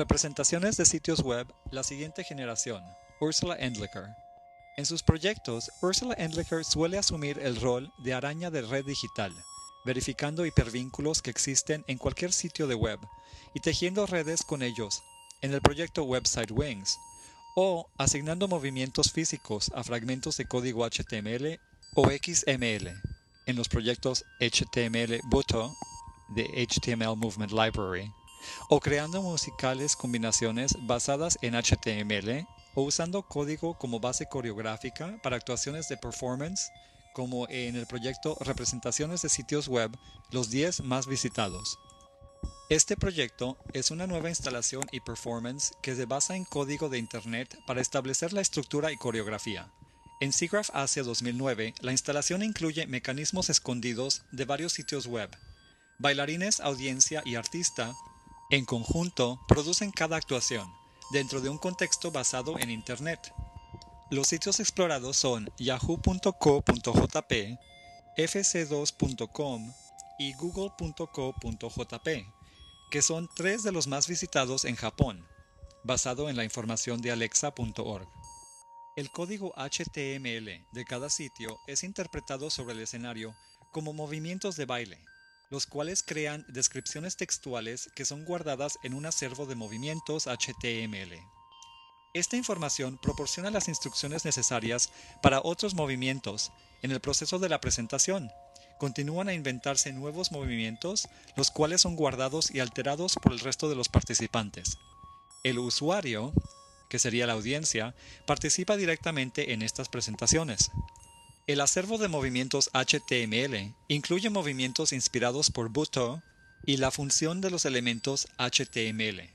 Representaciones de sitios web, la siguiente generación, Ursula Endlicher. En sus proyectos, Ursula Endlicher suele asumir el rol de araña de red digital, verificando hipervínculos que existen en cualquier sitio de web y tejiendo redes con ellos en el proyecto Website Wings, o asignando movimientos físicos a fragmentos de código HTML o XML en los proyectos HTML Buto de HTML Movement Library, o creando musicales combinaciones basadas en HTML o usando código como base coreográfica para actuaciones de performance, como en el proyecto Representaciones de sitios web, los 10 más visitados. Este proyecto es una nueva instalación y performance que se basa en código de Internet para establecer la estructura y coreografía. En SIGGRAPH Asia 2009, la instalación incluye mecanismos escondidos de varios sitios web. Bailarines, audiencia y artista, en conjunto, producen cada actuación, dentro de un contexto basado en Internet. Los sitios explorados son yahoo.co.jp, fc2.com y google.co.jp que son tres de los más visitados en Japón, basado en la información de alexa.org. El código HTML de cada sitio es interpretado sobre el escenario como movimientos de baile, los cuales crean descripciones textuales que son guardadas en un acervo de movimientos HTML. Esta información proporciona las instrucciones necesarias para otros movimientos en el proceso de la presentación, continúan a inventarse nuevos movimientos, los cuales son guardados y alterados por el resto de los participantes. El usuario, que sería la audiencia, participa directamente en estas presentaciones. El acervo de movimientos HTML incluye movimientos inspirados por Buto y la función de los elementos HTML.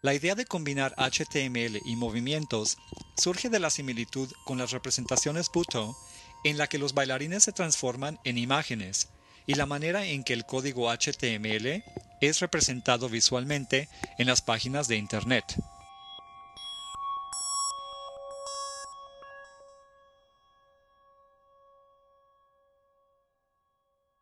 La idea de combinar HTML y movimientos surge de la similitud con las representaciones Buto en la que los bailarines se transforman en imágenes y la manera en que el código HTML es representado visualmente en las páginas de Internet.